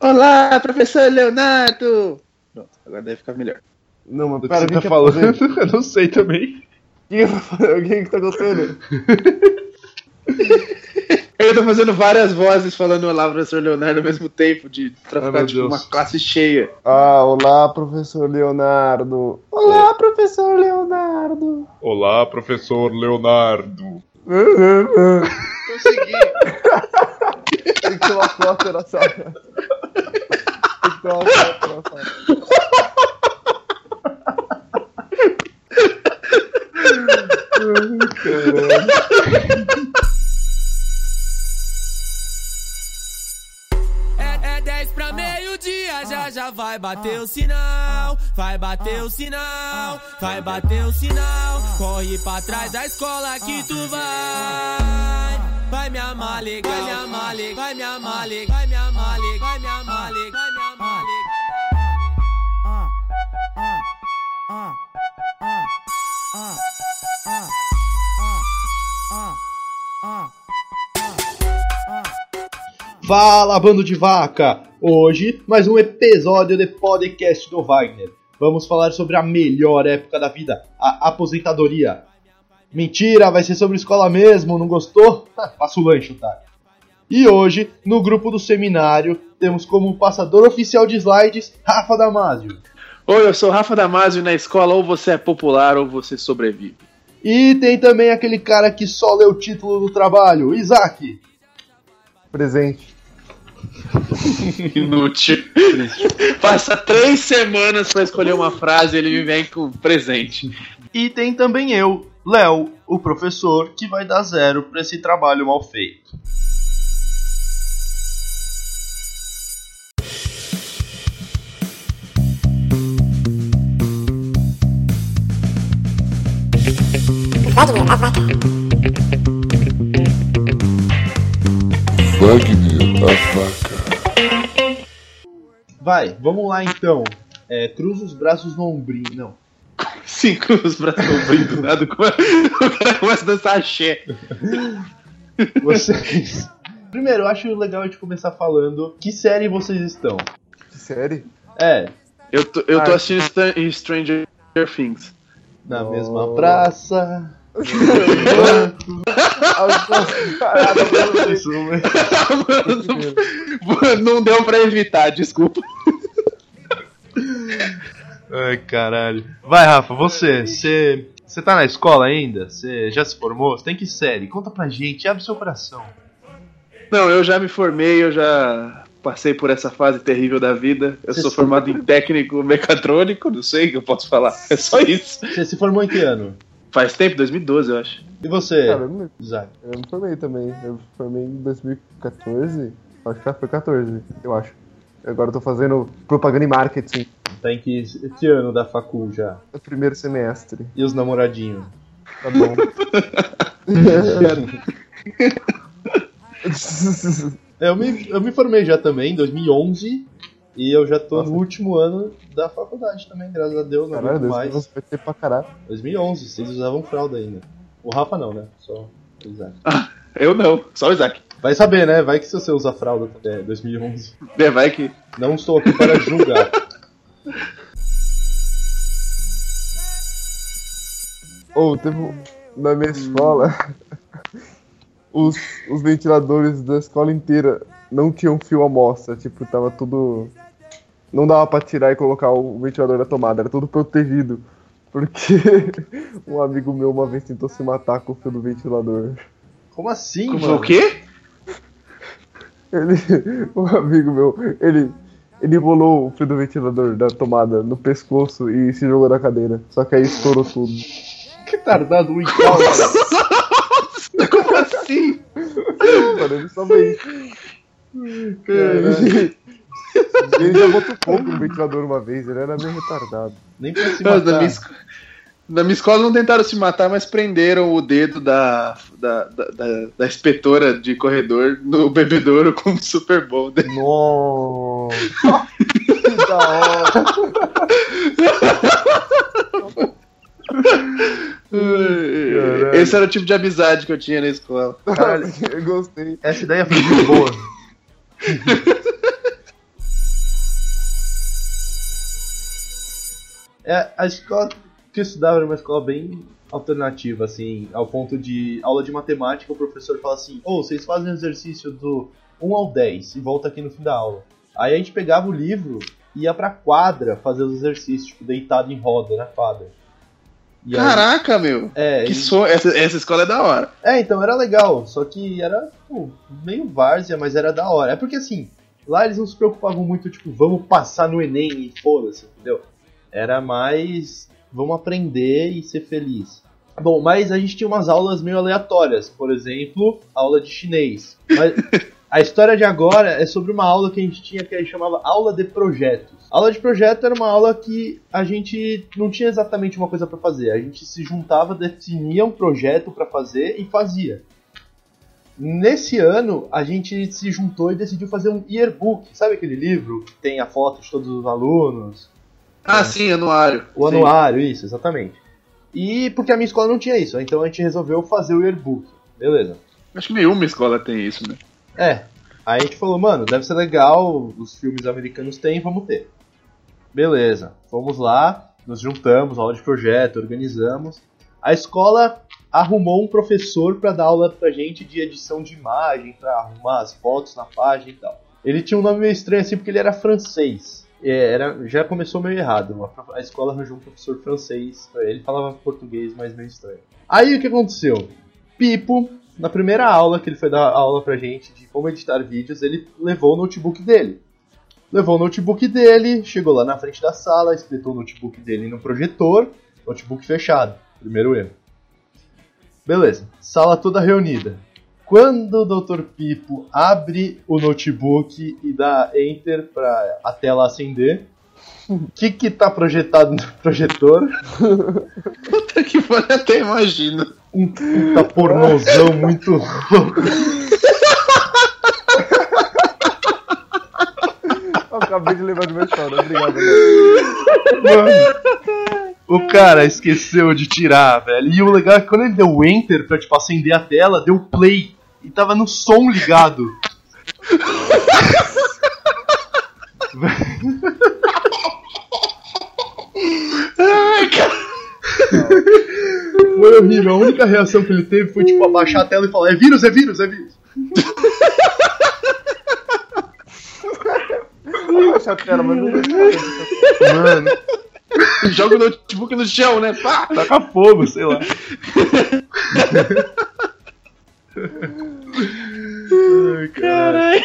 Olá, professor Leonardo! Pronto, agora deve ficar melhor. Não, mas pera, você o que tá que é falando? Eu não sei também. O que, que que tá acontecendo? Eu tô fazendo várias vozes falando olá, professor Leonardo ao mesmo tempo, de pra ficar tipo Deus. uma classe cheia. Ah, olá, professor Leonardo. Olá, professor Leonardo. Olá, professor Leonardo. Consegui! Tem que ter uma foto na sala. Tem que ter uma foto na sala. É, é 10 pra meio-dia, já já vai bater o sinal. Vai bater o sinal, vai bater o sinal. Corre pra trás da escola que tu vai. Vai me amar legal, vai me amar legal, vai me amar legal, vai me amar legal, vai me amar legal, vai me amar Fala, bando de vaca! Hoje, mais um episódio de podcast do Wagner. Vamos falar sobre a melhor época da vida, a aposentadoria. Mentira, vai ser sobre escola mesmo, não gostou? Passa o lanche, tá? E hoje, no grupo do seminário, temos como passador oficial de slides, Rafa Damasio. Oi, eu sou o Rafa Damasio e na escola ou você é popular ou você sobrevive. E tem também aquele cara que só lê o título do trabalho, Isaac. Presente. Inútil. Passa três semanas pra escolher uma frase e ele me vem com presente. E tem também eu, Léo, o professor, que vai dar zero pra esse trabalho mal feito. Wagner, a vaca. Vai, vamos lá então. É, cruza os braços no ombrinho. Não. Cinco os braços abrindo, nada. O cara começa a dançar axé. Vocês. Primeiro, eu acho legal a gente começar falando que série vocês estão. Que série? É, Eu tô, eu tô Ah. assistindo Stan- Stranger Things. na Oh. mesma praça. Não deu pra evitar, desculpa. Ai, caralho. Vai, Rafa, você. Você você tá na escola ainda? Você já se formou? Você tem que série? Conta pra gente, abre seu coração. Não, eu já me formei, eu já passei por essa fase terrível da vida. Eu Você sou formado em técnico mecatrônico, não sei o que eu posso falar. É só isso. Você se formou em que ano? Faz tempo, 2012, eu acho. E você, Cara, eu me, Isaac? eu me formei também. Eu me formei em 2014. Acho que foi 14, eu acho. Agora eu tô fazendo propaganda e marketing Tá em que, que ano da facul já? no primeiro semestre. E os namoradinhos? Tá bom. Eu me, eu me formei já também, em 2011. E eu já tô Nossa. no último ano da faculdade também, graças a Deus, não Caralho, mais. vai ter pra caralho. 2011, vocês usavam fralda ainda. O Rafa não, né? Só o Isaac. Eu não, só o Isaac. Vai saber, né? Vai que se você usa fralda até 2011. É, vai que. Não estou aqui para julgar. Ou teve um- na minha escola os, os ventiladores da escola inteira não tinham fio à mostra, tipo, tava tudo. Não dava pra tirar e colocar o ventilador na tomada, era tudo protegido. Porque um amigo meu uma vez tentou se matar com o fio do ventilador. Como assim, Como mano? o quê? Ele. Um amigo meu, ele. Ele enrolou o fio do ventilador da tomada no pescoço e se jogou na cadeira. Só que aí estourou tudo. Que tardado um igual. Como assim? Mano, ele só veio. Ele já botou fogo no ventilador uma vez, ele era meio retardado. Nem pra se matar. esco- na minha escola não tentaram se matar, mas prenderam o dedo da, da, da, da, da inspetora de corredor no bebedouro com um Super Bowl. Nossa! que da hora! Esse era o tipo de amizade que eu tinha na escola. Caralho, eu gostei. Essa ideia foi muito boa. é, a escola que eu estudava era uma escola bem alternativa, assim, ao ponto de aula de matemática, o professor fala assim, ô, vocês fazem exercício do 1 ao 10 e volta aqui no fim da aula. Aí a gente pegava o livro e ia pra quadra fazer os exercícios, tipo, deitado em roda na quadra. E aí- Caraca, meu. é, Que e- so... essa, essa escola é da hora. é, então era legal, só que era pô, meio várzea, mas era da hora. É porque assim, lá eles não se preocupavam muito, tipo, vamos passar no Enem e foda-se, entendeu? Era mais, vamos aprender e ser feliz. Bom, mas a gente tinha umas aulas meio aleatórias, por exemplo, aula de chinês. Mas a história de agora é sobre uma aula que a gente tinha que a gente chamava aula de projetos. A aula de projeto era uma aula que a gente não tinha exatamente uma coisa pra fazer. A gente se juntava, definia um projeto pra fazer e fazia. Nesse ano, a gente se juntou e decidiu fazer um yearbook. Sabe aquele livro que tem a foto de todos os alunos? Ah, sim, anuário. O Sim. anuário, isso, exatamente. E porque a minha escola não tinha isso, então a gente resolveu fazer o yearbook. Beleza. Acho que nenhuma escola tem isso, né? É. Aí a gente falou, mano, deve ser legal, os filmes americanos têm, vamos ter. Beleza, fomos lá, nos juntamos, aula de projeto, organizamos. A escola arrumou um professor pra dar aula pra gente de edição de imagem, pra arrumar as fotos na página e tal. Ele tinha um nome meio estranho assim porque ele era francês. É, era, já começou meio errado. A, escola arranjou um professor francês. Ele falava português, mas meio estranho. Aí o que aconteceu? Pipo, na primeira aula que ele foi dar aula pra gente de como editar vídeos, ele levou o notebook dele. Levou o notebook dele, chegou lá na frente da sala, espetou o notebook dele no projetor, notebook fechado. Primeiro erro. Beleza, sala toda reunida. Quando o Dr. Pipo abre o notebook e dá enter pra a tela acender, o que que tá projetado no projetor? Puta que pariu, até imagino. Um puta pornozão muito louco. Eu acabei de lembrar de uma história, obrigado. Mano, o cara esqueceu de tirar, velho. E o legal é que quando ele deu enter pra, tipo, acender a tela, deu play. E tava no som ligado. Ai, cara. Foi horrível. A única reação que ele teve foi, tipo, abaixar a tela e falar: é vírus, é vírus, é vírus. Tela, mas não Mano, Joga o notebook no chão, né? Pá! taca fogo, sei lá. Ai, cara. Caralho.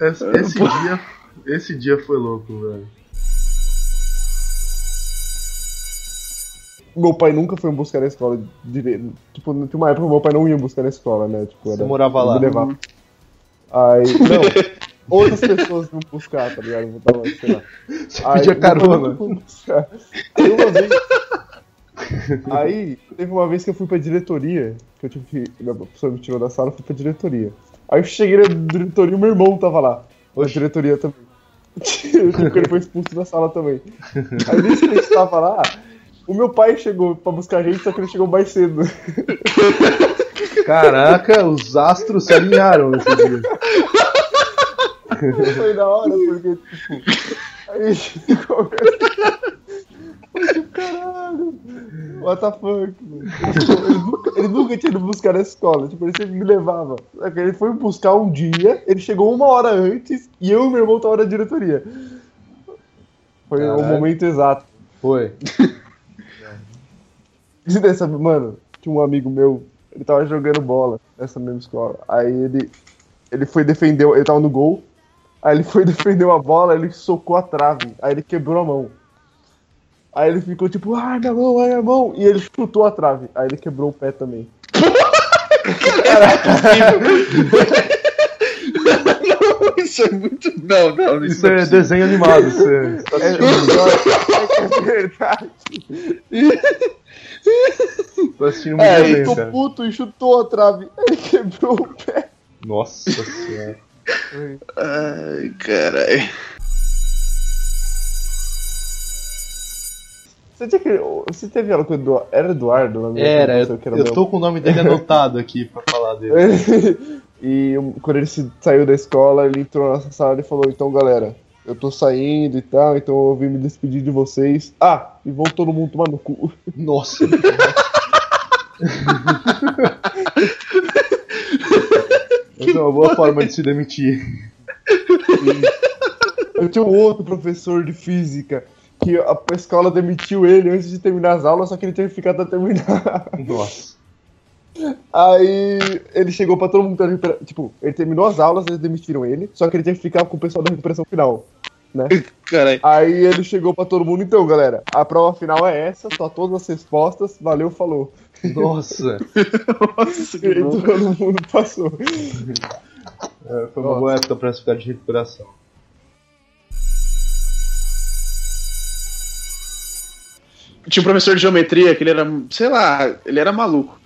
Esse, esse dia, esse dia foi louco, velho. Meu pai nunca foi buscar na escola direito. Tipo, tinha uma época que meu pai não ia buscar na escola, né? Tipo, Você morava lá. Me levava. Aí, não. Outras pessoas iam buscar, tá ligado? Eu tava, sei lá. Você Aí, pedia carona. Aí uma vez. Aí, teve uma vez que eu fui pra diretoria, que eu tive que. Minha professora me tirou da sala, eu fui pra diretoria. Aí eu cheguei na diretoria e meu irmão tava lá. Na diretoria também. Porque ele foi expulso da sala também. Aí nesse que a gente tava lá, o meu pai chegou pra buscar a gente, só que ele chegou mais cedo. Caraca, os astros se alinharam nesse dia. Foi da hora, porque, tipo, aí a gente começa. Caralho. What the fuck, mano. Ele nunca, ele nunca tinha ido buscar na escola, tipo, ele sempre me levava. Ele foi buscar um dia, ele chegou uma hora antes e eu e meu irmão tava na diretoria. Foi o Caralho. momento exato. Foi. E dessa, mano, tinha um amigo meu, ele tava jogando bola nessa mesma escola. Aí ele, ele foi defender, ele tava no gol. Aí ele foi defender a bola, ele socou a trave. Aí ele quebrou a mão. Aí ele ficou tipo, ai minha mão, ai minha mão. E ele chutou a trave. Aí ele quebrou o pé também. Não, isso é muito. Não, não, isso, Isso é possível. desenho animado. Isso é... tá É, é verdade. tá assistindo muito Aí ele desenho, ficou cara. puto e chutou a trave. Aí ele quebrou o pé. Nossa senhora. Ai, caralho. Você, tinha que, você teve aula com o Eduardo? Era Eduardo? Era, eu, que era eu tô com o nome dele anotado aqui pra falar dele. e quando ele saiu da escola, ele entrou na nossa sala e falou: Então, galera, eu tô saindo e tal, então eu vim me despedir de vocês. Ah, e vão todo mundo tomar no cu. Nossa. Essa é uma boa forma de se demitir. Eu tinha um outro professor de física que a escola demitiu ele antes de terminar as aulas, só que ele tinha que ficar até terminar. Nossa. Aí ele chegou pra todo mundo da. Tipo, ele terminou as aulas, eles demitiram ele, só que ele tinha que ficar com o pessoal da recuperação final. Né? Caralho. Aí ele chegou pra todo mundo, então, galera, a prova final é essa, só todas as respostas, valeu, falou. Nossa. Nossa, que E todo mundo passou. É, foi uma boa época pra ficar de recuperação. Tinha um professor de geometria que ele era, sei lá, ele era maluco.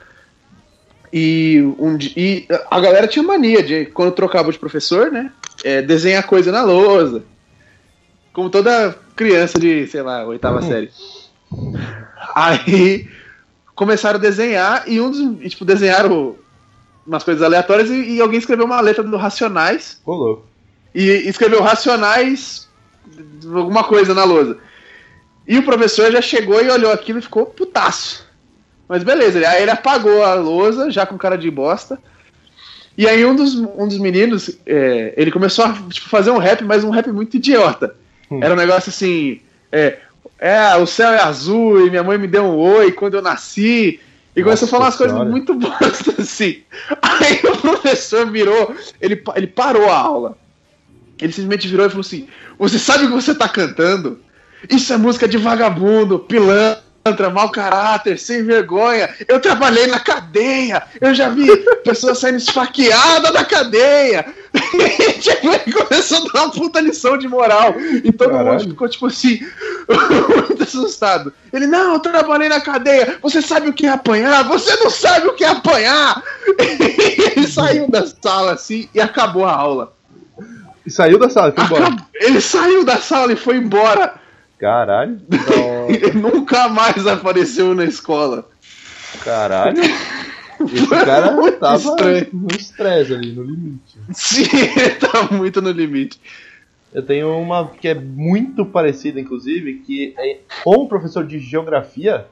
E, um, e a galera tinha mania de, quando trocava de professor, né? é, desenhar coisa na lousa. Como toda criança de, sei lá, oitava série. Aí começaram a desenhar e um dos. e, tipo, desenharam umas coisas aleatórias e, e alguém escreveu uma letra do Racionais Ô, louco. e escreveu Racionais alguma coisa na lousa. E o professor já chegou e olhou aquilo e ficou putaço. Mas beleza, aí ele apagou a lousa, já com cara de bosta. E aí um dos, um dos meninos, é, ele começou a tipo, fazer um rap, mas um rap muito idiota. Hum. Era um negócio assim, é, é, o céu é azul e minha mãe me deu um oi quando eu nasci. E começou a falar umas coisas muito bosta assim. Aí o professor virou, ele, ele parou a aula. Ele simplesmente virou e falou assim: Você sabe o que você tá cantando? Isso é música de vagabundo, pilantra, mau caráter, sem vergonha. Eu trabalhei na cadeia. Eu já vi pessoas saindo esfaqueadas da cadeia. tipo, ele começou a dar uma puta lição de moral. E todo mundo Caralho. ficou, tipo assim, muito assustado. Ele, não, eu trabalhei na cadeia. Você sabe o que é apanhar? Você não sabe o que é apanhar. ele saiu da sala assim e acabou a aula. E saiu da sala, foi embora. Acab- Ele saiu da sala e foi embora. Caralho. Nunca mais apareceu na escola. Caralho. Esse cara Muito tava estranho. no estresse ali, no limite. Sim, ele tá muito no limite. Eu tenho uma que é muito parecida, inclusive, que é com um professor de geografia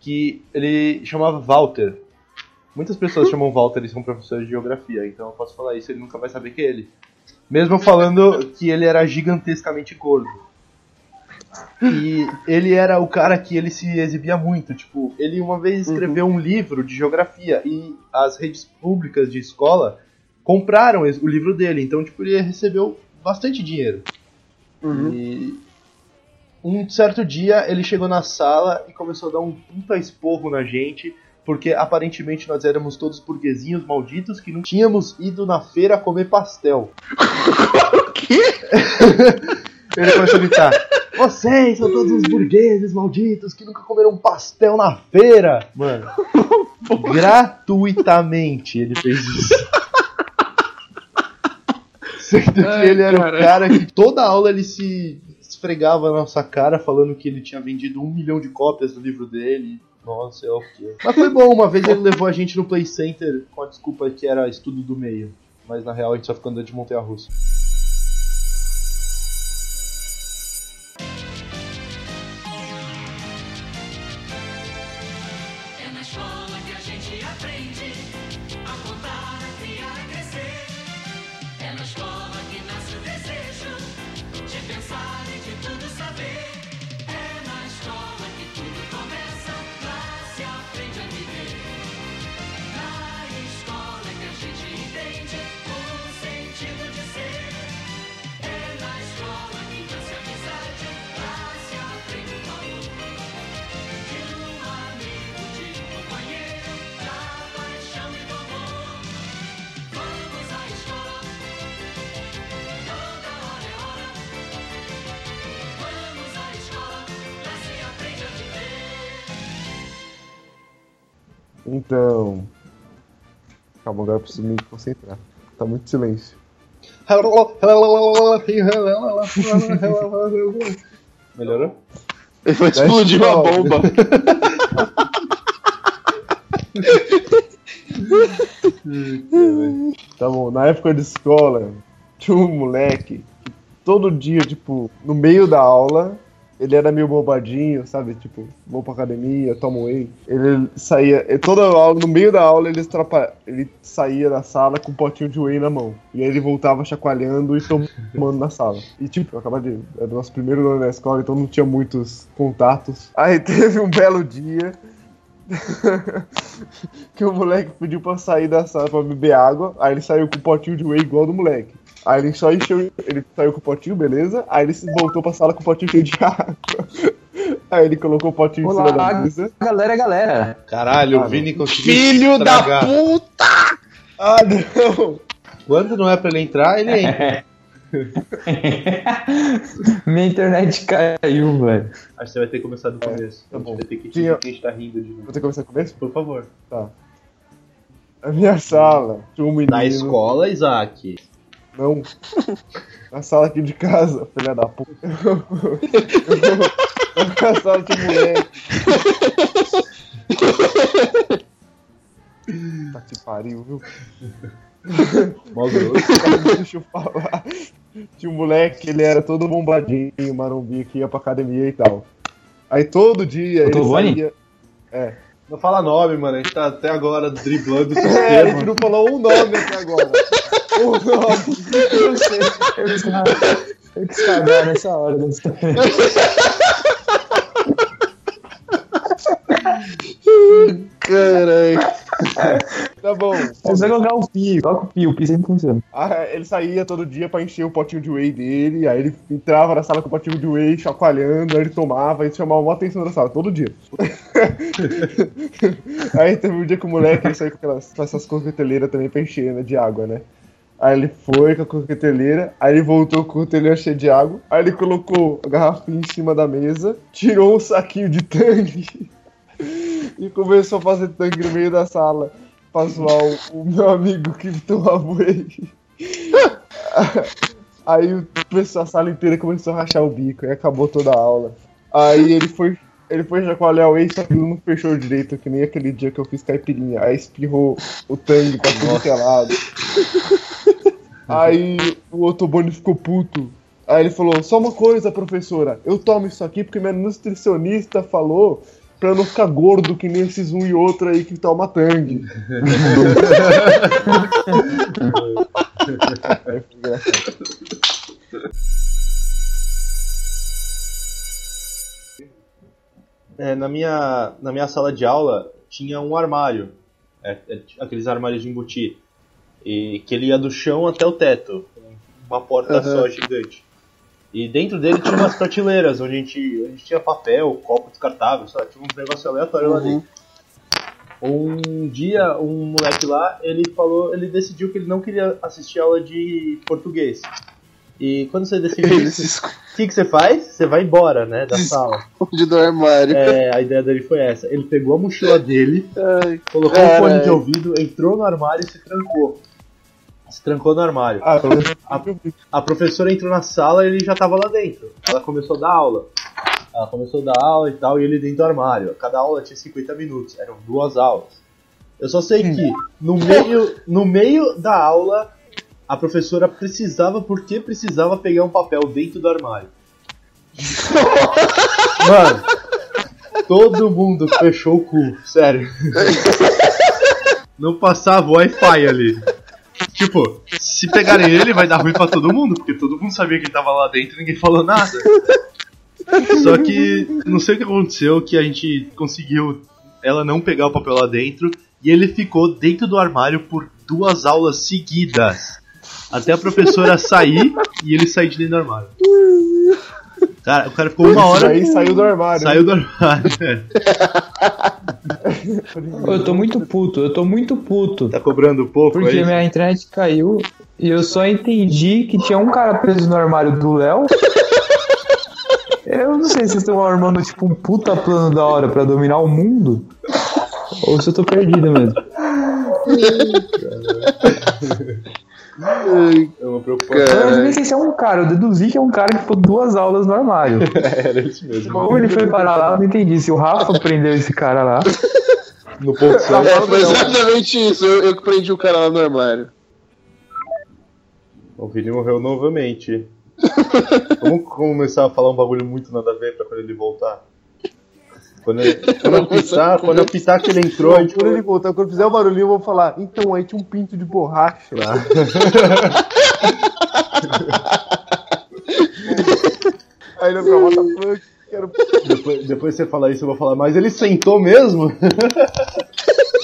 que ele chamava Walter. Muitas pessoas chamam Walter e são professores de geografia, então eu posso falar isso, ele nunca vai saber que é ele. Mesmo falando que ele era gigantescamente gordo. E ele era o cara que ele se exibia muito, tipo, ele uma vez escreveu um livro de geografia e as redes públicas de escola compraram o livro dele, então tipo, ele recebeu bastante dinheiro. E um certo dia ele chegou na sala e começou a dar um puta esporro na gente, porque aparentemente nós éramos todos burguesinhos malditos que não tínhamos ido na feira comer pastel. O quê? Ele começou a gritar: Vocês são todos uns burgueses malditos que nunca comeram um pastel na feira! Mano, gratuitamente ele fez isso. Sendo que Ai, ele era cara. o cara que toda aula ele se esfregava na nossa cara falando que ele tinha vendido um milhão de cópias do livro dele. Nossa, é o quê? Mas foi bom, uma vez ele levou a gente no Play Center com a desculpa que era estudo do meio. Mas na real a gente só ficou andando de montanha russa. Gente aprende Então. Calma, agora eu preciso me concentrar. Tá muito silêncio. Melhorou? Explodiu a escola. bomba. Tá bom, na época de escola, tinha um moleque que todo dia, tipo, no meio da aula, ele era meio bobadinho, sabe? Tipo, vou pra academia, tomo whey. Ele saía, toda aula, no meio da aula, ele, estrapa, ele saía da sala com um potinho de whey na mão. E aí ele voltava chacoalhando e tomando na sala. E tipo, eu acabava de. Era o nosso primeiro ano na escola, então não tinha muitos contatos. Aí teve um belo dia. que o moleque pediu pra sair da sala pra beber água, aí ele saiu com um potinho de whey igual do moleque. Aí ele só encheu, ele saiu com o potinho, beleza? Aí ele se voltou pra sala com o potinho cheio de água. Aí ele colocou o potinho em cima da Olá, mesa. galera, galera. Caralho, o Vini conseguiu. Filho da puta! Ah, não! Quando não é pra ele entrar, ele entra. Minha internet caiu, velho. Acho que você vai ter que começar do começo. tá bom. Vai ter que Tinha- que a gente tá rindo de Vou novo. ter que começar com começo? Por favor. A minha sala tinha um menino. Na escola, Isaac. Não. Na sala aqui de casa, filha da puta. Na sala um moleque. Tá que pariu, viu? Mó grosso. Deixa eu falar. Tinha um moleque, ele era todo bombadinho, marombi, que ia pra academia e tal. Aí todo dia ele saía. Não fala nome, mano. A gente tá até agora driblando o É, a sistema. gente não falou um nome até agora. Um nome. Eu não sei. Eu quis eu quis cagar nessa hora da história. Caralho. Tá bom. Só colocar o pi, coloca o pi, o pi sempre funciona. Ah, ele saía todo dia pra encher o potinho de whey dele, aí ele entrava na sala com o potinho de whey, chacoalhando, aí ele tomava e chamava uma atenção da sala, todo dia. aí teve um dia que o moleque ele saiu com, aquelas, com essas coqueteleiras também pra encher, né, de água, né? Aí ele foi com a coqueteleira, aí ele voltou com a coqueteleira cheia de água, aí ele colocou a garrafinha em cima da mesa, tirou um saquinho de tangue e começou a fazer tangue no meio da sala pra zoar o, o meu amigo que tomava whey. Aí o pessoal, a sala inteira começou a rachar o bico, aí acabou toda a aula. Aí ele foi, ele foi chacoalhar o whey, só que ele não fechou direito, que nem aquele dia que eu fiz caipirinha. Aí espirrou o tangue pra tudo que é lado. Aí o Otobone ficou puto. Aí ele falou, só uma coisa, professora, eu tomo isso aqui porque minha nutricionista falou pra não ficar gordo que nem esses um e outro aí que toma tangue. Aí foi engraçado. É, na, minha, na minha sala de aula tinha um armário. É, é, aqueles armários de embutir. E que ele ia do chão até o teto. Uma porta só gigante. E dentro dele tinha umas prateleiras onde a gente, a gente tinha papel, copo descartável, lá, tinha um negócio aleatório lá dentro. Um dia, um moleque lá, ele falou, ele decidiu que ele não queria assistir aula de português. E quando você decide isso, o que, que você faz? Você vai embora, né, da sala. do armário. É, a ideia dele foi essa. Ele pegou a mochila dele, Ai, colocou o Caralho. fone de ouvido, entrou no armário e se trancou. Se trancou no armário. Ah, A, a professora entrou na sala e ele já tava lá dentro. Ela começou a dar aula. Ela começou a dar aula e tal, e ele dentro do armário. Cada aula tinha 50 minutos, eram duas aulas. Eu só sei que no meio, no meio da aula, a professora precisava, porque precisava pegar um papel dentro do armário. Mano, todo mundo fechou o cu, sério. Não passava Wi-Fi ali. Tipo, se pegarem ele, vai dar ruim pra todo mundo, porque todo mundo sabia que ele tava lá dentro e ninguém falou nada. Só que não sei o que aconteceu, que a gente conseguiu ela não pegar o papel lá dentro e ele ficou dentro do armário por duas aulas seguidas. Até a professora sair e ele sair de dentro do armário. Cara, o cara ficou uma hora. Aí saiu do armário. Saiu do armário. Eu tô muito puto, eu tô muito puto. Tá cobrando pouco Porque aí? minha internet caiu e eu só entendi que tinha um cara preso no armário do Léo. Eu não sei se vocês estão armando tipo um puta plano da hora pra dominar o mundo. Ou se eu tô perdido mesmo. É uma Eu preocupação. não sei se é um cara, eu deduzi que é um cara que ficou duas aulas no armário. Era isso mesmo. Como ele foi parar lá, eu não entendi. Se o Rafa prendeu esse cara lá. No ponto certo. É, foi exatamente isso. Eu, eu que prendi o cara lá no armário. O Vini morreu novamente. Vamos começar a falar um bagulho muito nada a ver pra quando ele voltar. Quando, quando eu pitar, quando eu pitar que ele entrou, gente Quando ele voltar, quando fizer o barulhinho, eu vou falar. Então, aí tinha um pinto de borracha. Aí ele vai fuck? Quero... depois, depois você falar isso, eu vou falar, mas ele sentou mesmo?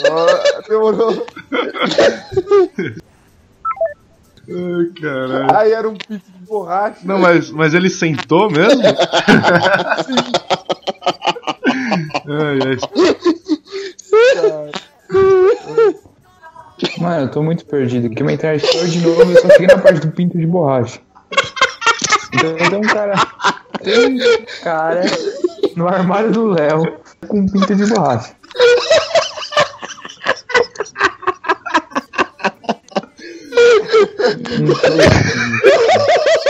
Ah, demorou. Ai, caralho. Aí era um pinto de borracha. Não, mas, mas ele sentou mesmo? Ai, ai. Mano, eu tô muito perdido. Aqui uma caiu de novo eu só cheguei na parte do pinto de borracha. Então tem um cara. Tem um cara no armário do Léo com um pinto de borracha. Não sei.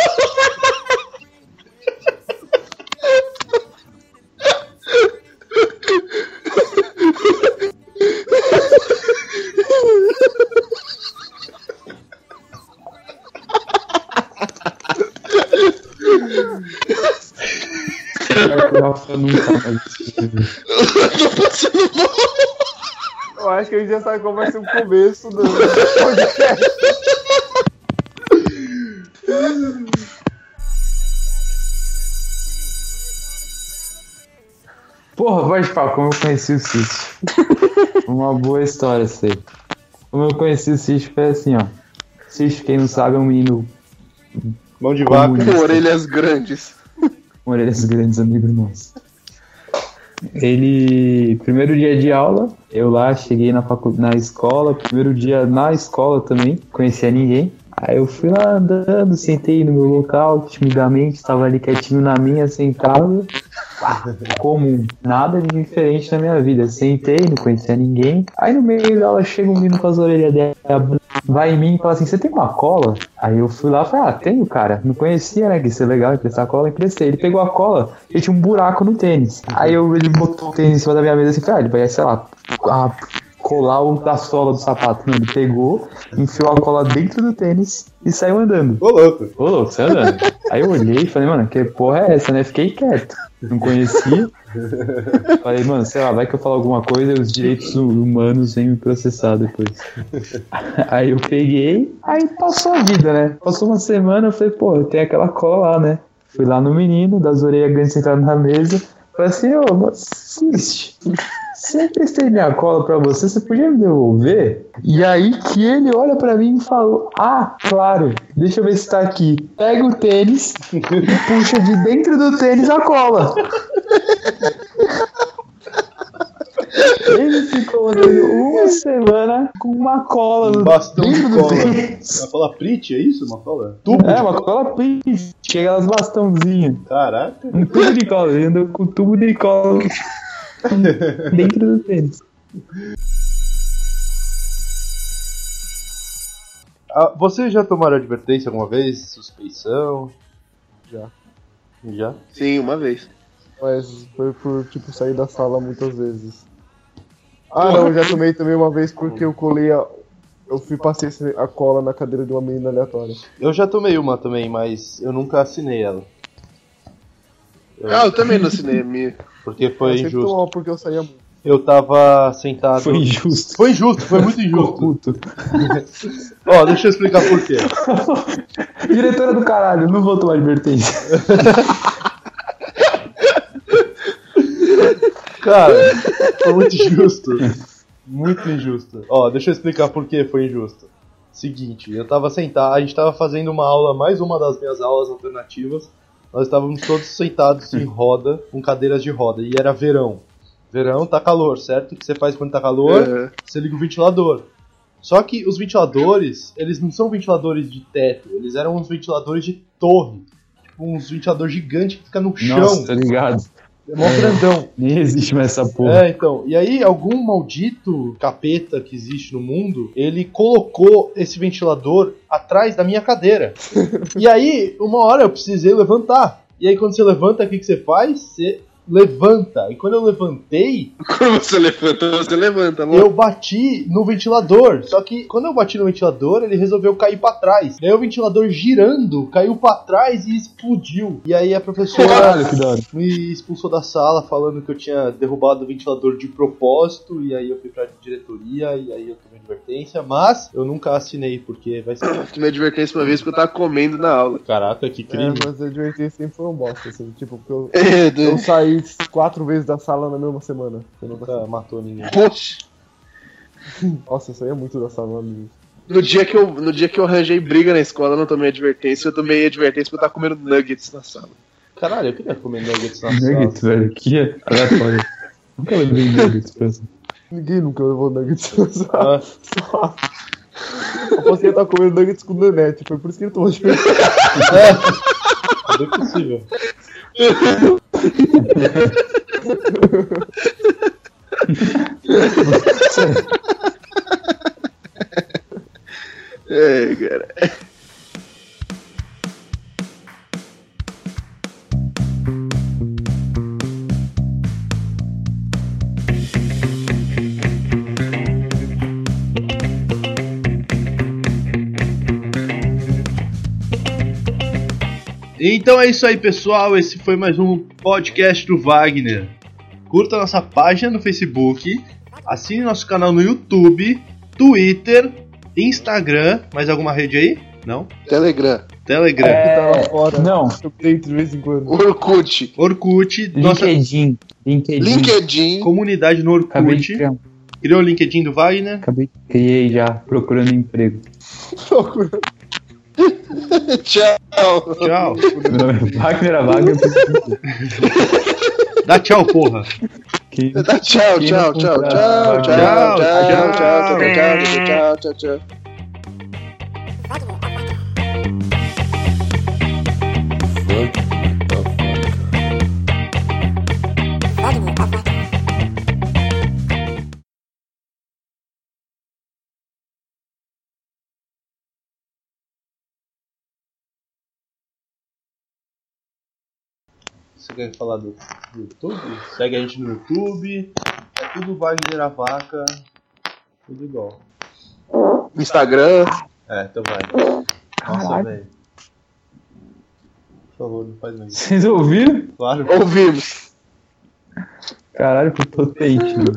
Gente já sabe qual vai ser o começo do podcast. Porra, pode falar como eu conheci o Cício. Uma boa história, sei. Como eu conheci o Cício foi assim, ó. Cício, quem não sabe, é um menino Mão de vaca. Com orelhas grandes. com orelhas grandes, amigo nosso. Ele, primeiro dia de aula, eu lá cheguei na, facu... na escola, primeiro dia na escola também, conhecia ninguém. Aí eu fui lá andando, sentei no meu local, timidamente, estava ali quietinho na minha, sentado. Pá, Comum, nada de diferente na minha vida. Sentei, não conhecia ninguém. Aí no meio da aula chega um menino com as orelhas dela, vai em mim e fala assim: Você tem uma cola? Aí eu fui lá e falei: Ah, tenho, cara. Não conhecia, né? Que isso é legal, emprestar cola, emprestei. Ele pegou a cola e tinha um buraco no tênis. Aí eu, ele botou o tênis em cima da minha mesa assim: Ah, ele vai, sei lá, a- colar o da sola do sapato. Não, ele pegou, enfiou a cola dentro do tênis e saiu andando. Ô, louco. Ô, louco, saiu andando. Aí eu olhei e falei, mano, que porra é essa, né? Fiquei quieto. Não conhecia. Falei, mano, sei lá, vai que eu falo alguma coisa e os direitos humanos vêm me processar depois. Aí eu peguei, aí passou a vida, né? Passou uma semana, eu falei, pô, tem aquela cola lá, né? Fui lá no menino, das orelhas grandes sentado na mesa. Falei assim, ô, mas assiste. Se eu emprestei minha cola pra você, você podia me devolver? E aí que ele olha pra mim e falou: Ah, claro, deixa eu ver se tá aqui. Pega o tênis e puxa de dentro do tênis a cola. Ele ficou andando uma semana com uma cola Um bastão de cola. Vai falar Prit, é isso? Uma cola? Tubo É, uma cola pinch, chega nas bastãozinhas. Caraca. Um tubo de cola, ele andou com um tubo de cola dentro do tênis. Ah, vocês já tomaram advertência alguma vez? Suspeição? Já. Já? Sim, uma vez. Mas foi por, tipo, sair da sala muitas vezes. Ah, não, eu já tomei também uma vez porque eu colei a... Eu fui passei a cola na cadeira de uma menina aleatória. Eu já tomei uma também, mas eu nunca assinei ela. Ah, eu também não assinei a minha. Porque Eu foi sempre injusto. porque eu saía muito. Eu tava sentado. Foi injusto. Foi injusto, foi muito injusto. Ó, deixa eu explicar por quê. Diretora do caralho, não vou tomar advertência. Cara, foi muito injusto. Muito injusto. Ó, deixa eu explicar por que foi injusto. Seguinte, eu tava sentado, a gente tava fazendo uma aula, mais uma das minhas aulas alternativas. Nós estávamos todos sentados em roda, com cadeiras de roda, e era verão. Verão tá calor, certo? O que você faz quando tá calor? Uhum. Você liga o ventilador. Só que os ventiladores, eles não são ventiladores de teto, eles eram uns ventiladores de torre. Tipo, uns ventiladores gigantes que fica no chão. Nossa, tá ligado? É mó grandão. Nem existe mais essa porra. É, então. E aí, algum maldito capeta que existe no mundo, ele colocou esse ventilador atrás da minha cadeira. e aí, uma hora eu precisei levantar. E aí, quando você levanta, o que, que você faz? Você levanta. E quando eu levantei, Quando você levanta, você levanta, eu mano. bati no ventilador. Só que quando eu bati no ventilador, ele resolveu cair pra trás. Daí o ventilador girando, caiu pra trás e explodiu. E aí a professora me expulsou da sala falando que eu tinha derrubado o ventilador de propósito. E aí eu fui pra diretoria e aí eu tomei advertência. Mas eu nunca assinei, porque vai ser. Tomei advertência uma vez porque eu tava comendo na aula. Caraca, que É, crime. mas a advertência sempre foi um bosta, assim, tipo, porque eu, É, eu saí quatro vezes da sala na mesma semana. Eu nunca- Nunca matou ninguém. Poxa. Nossa, eu saía muito da sala, amigo. No dia, que eu, no dia que eu arranjei briga na escola, eu não tomei advertência. Eu tomei advertência porque eu tava comendo nuggets na sala. Caralho, eu queria comer nuggets na sala. Nuggets, velho. Que aleatório. Nunca levei nuggets pra essa. Ninguém nunca levou nuggets na sala. Ah, Só. Aposto que ele tá comendo nuggets com nanete, foi por isso que ele tomou de é bem possível. É, cara. Então é isso aí, pessoal. Esse foi mais um podcast do Wagner. Curta nossa página no Facebook, assine nosso canal no YouTube, Twitter, Instagram. Mais alguma rede aí? Não? Telegram. Telegram, tá lá fora. Não, Eu creio de vez em quando. Orkut. Orkut, nossa LinkedIn. LinkedIn. LinkedIn. comunidade no Orkut. Criou o LinkedIn do Wagner. Acabei de criei já, procurando emprego. Tchau. Tchau. Meu nome é Wagner. Dá tchau, porra. Que... Dá tchau, tchau, tchau, tchau, tchau, tchau, tchau, tchau. tchau, tchau, tchau, tchau, tchau, Você quer falar do, do YouTube? Segue a gente no YouTube. É tudo Wagner a Vaca. Tudo igual. Instagram. É, então vai. Nossa, velho. Por favor, não faz mais isso. Vocês ouviram? Claro. Ouvimos. Caralho, que potente, mano.